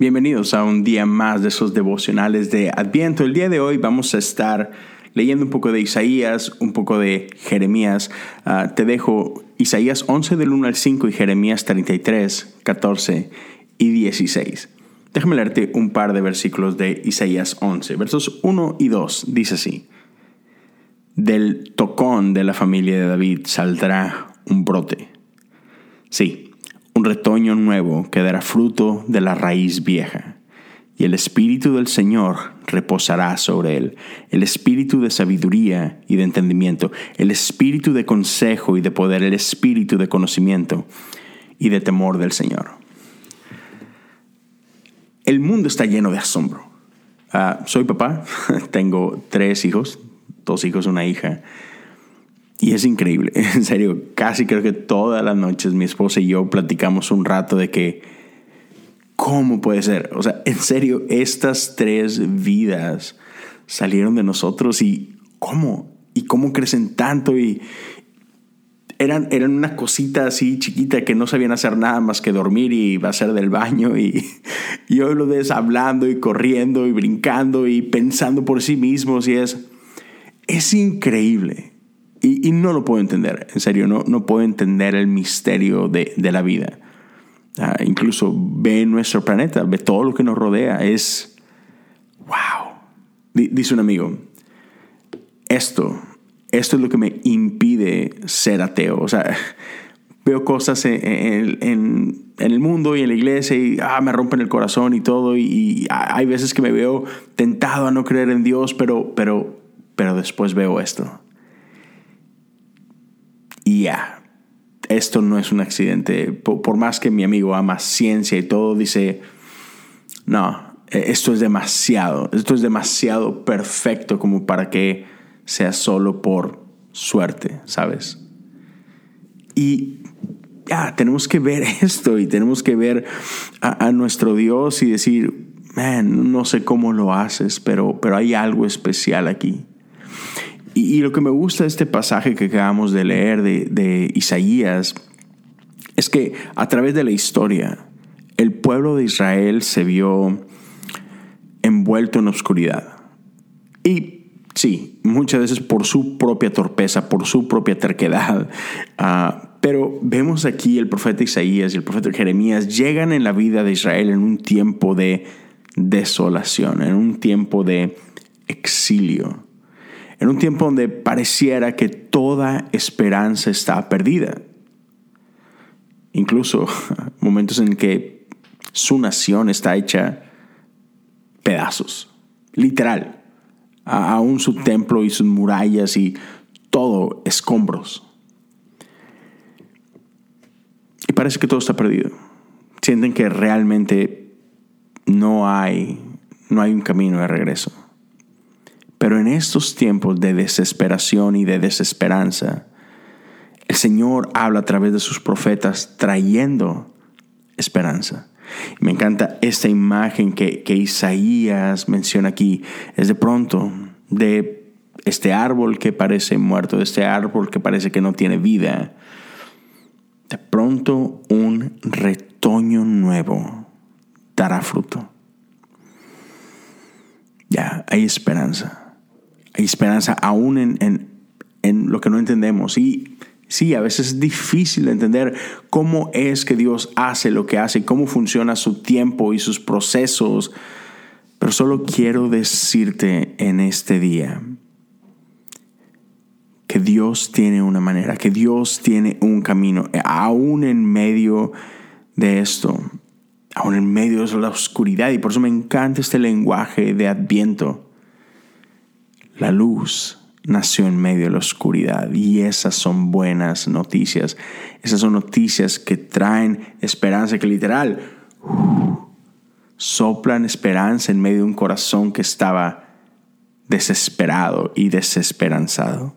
Bienvenidos a un día más de esos devocionales de Adviento. El día de hoy vamos a estar leyendo un poco de Isaías, un poco de Jeremías. Ah, te dejo Isaías 11 del 1 al 5 y Jeremías 33, 14 y 16. Déjame leerte un par de versículos de Isaías 11. Versos 1 y 2 dice así. Del tocón de la familia de David saldrá un brote. Sí, un retoño nuevo que dará fruto de la raíz vieja. Y el Espíritu del Señor reposará sobre él, el Espíritu de sabiduría y de entendimiento, el Espíritu de consejo y de poder, el Espíritu de conocimiento y de temor del Señor. El mundo está lleno de asombro. Ah, soy papá, tengo tres hijos, dos hijos, una hija. Y es increíble, en serio, casi creo que todas las noches mi esposa y yo platicamos un rato de que, ¿cómo puede ser? O sea, en serio, estas tres vidas salieron de nosotros y ¿cómo? ¿Y cómo crecen tanto? Y eran, eran una cosita así chiquita que no sabían hacer nada más que dormir y hacer del baño y, y hoy lo ves hablando y corriendo y brincando y pensando por sí mismos y es, es increíble. Y, no lo puedo entender, en serio, no, no puedo entender el misterio de, la vida. Ah, incluso ve nuestro planeta, ve todo lo que nos rodea, es, wow. dice un amigo, esto, esto es lo que me impide ser ateo. O sea, veo cosas en, el mundo y en la iglesia y ah, me rompen el corazón y todo. Y, y, hay veces que me veo tentado a no creer en Dios, pero, pero, pero después veo esto ya, esto no es un accidente. Por, más que mi amigo ama ciencia y todo, dice, no, e, esto es demasiado, esto es demasiado perfecto como para que sea solo por suerte, ¿sabes? Y ya, tenemos que ver esto y tenemos que ver a, a nuestro Dios y decir, man, no sé cómo lo haces, pero, pero hay algo especial aquí. Y, lo que me gusta de este pasaje que acabamos de leer de, Isaías es que a través de la historia el pueblo de Israel se vio envuelto en oscuridad. Y sí, muchas veces por su propia torpeza, por su propia terquedad. Ah, pero vemos aquí el profeta Isaías y el profeta Jeremías llegan en la vida de Israel en un tiempo de desolación, en un tiempo de exilio en un tiempo donde pareciera que toda esperanza está perdida. Incluso momentos en que su nación está hecha pedazos, literal. Aún su templo y sus murallas y todo escombros. Y parece que todo está perdido. Sienten que realmente no hay, no hay un camino de regreso. Pero en estos tiempos de desesperación y de desesperanza, el Señor habla a través de sus profetas trayendo esperanza. Me encanta esta imagen que, que Isaías menciona aquí. Es de pronto de este árbol que parece muerto, de este árbol que parece que no tiene vida. De pronto un retoño nuevo dará fruto. Ya, hay esperanza esperanza aún en, lo que no entendemos. Y sí, a veces es difícil entender cómo es que Dios hace lo que hace, cómo funciona su tiempo y sus procesos. Pero solo quiero decirte en este día que Dios tiene una manera, que Dios tiene un camino, aún en medio de esto, aún en medio de la oscuridad. Y por eso me encanta este lenguaje de adviento la luz nació en medio de la oscuridad y esas son buenas noticias. Esas son noticias que traen esperanza, que literal soplan esperanza en medio de un corazón que estaba desesperado y desesperanzado.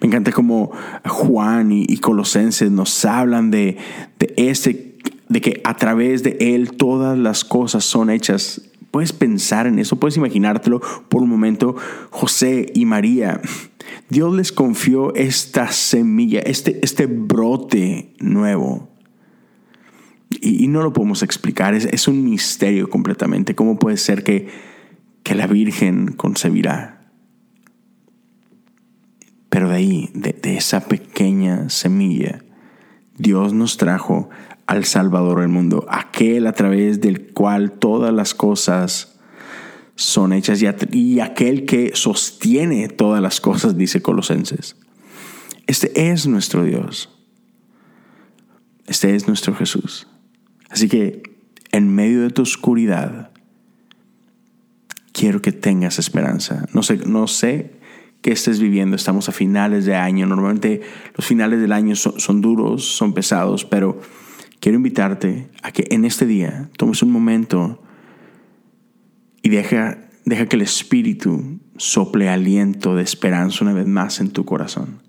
Me encanta cómo Juan y, Colosenses nos hablan de, de, este, de que a través de Él todas las cosas son hechas Puedes pensar en eso, puedes imaginártelo por un momento. José y María, Dios les confió esta semilla, este, este brote nuevo. Y, no lo podemos explicar, es, un misterio completamente. ¿Cómo puede ser que, que la Virgen concebirá? Pero de ahí, de, de esa pequeña semilla, Dios nos trajo al Salvador del mundo, aquel a través del cual todas las cosas son hechas y, aquel que sostiene todas las cosas, dice Colosenses. Este es nuestro Dios. Este es nuestro Jesús. Así que en medio de tu oscuridad, quiero que tengas esperanza. No sé, no sé qué estés viviendo. Estamos a finales de año. Normalmente los finales del año son duros, son pesados, pero quiero invitarte a que en este día tomes un momento y deja, deja que el Espíritu sople aliento de esperanza una vez más en tu corazón.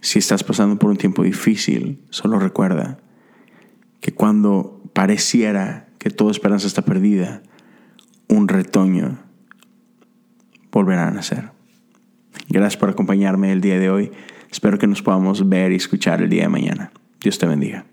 Si estás pasando por un tiempo difícil, solo recuerda que cuando pareciera que toda esperanza está perdida, un retoño volverá a nacer. Gracias por acompañarme el día de hoy. Espero que nos podamos ver y escuchar el día de mañana. Dios te bendiga.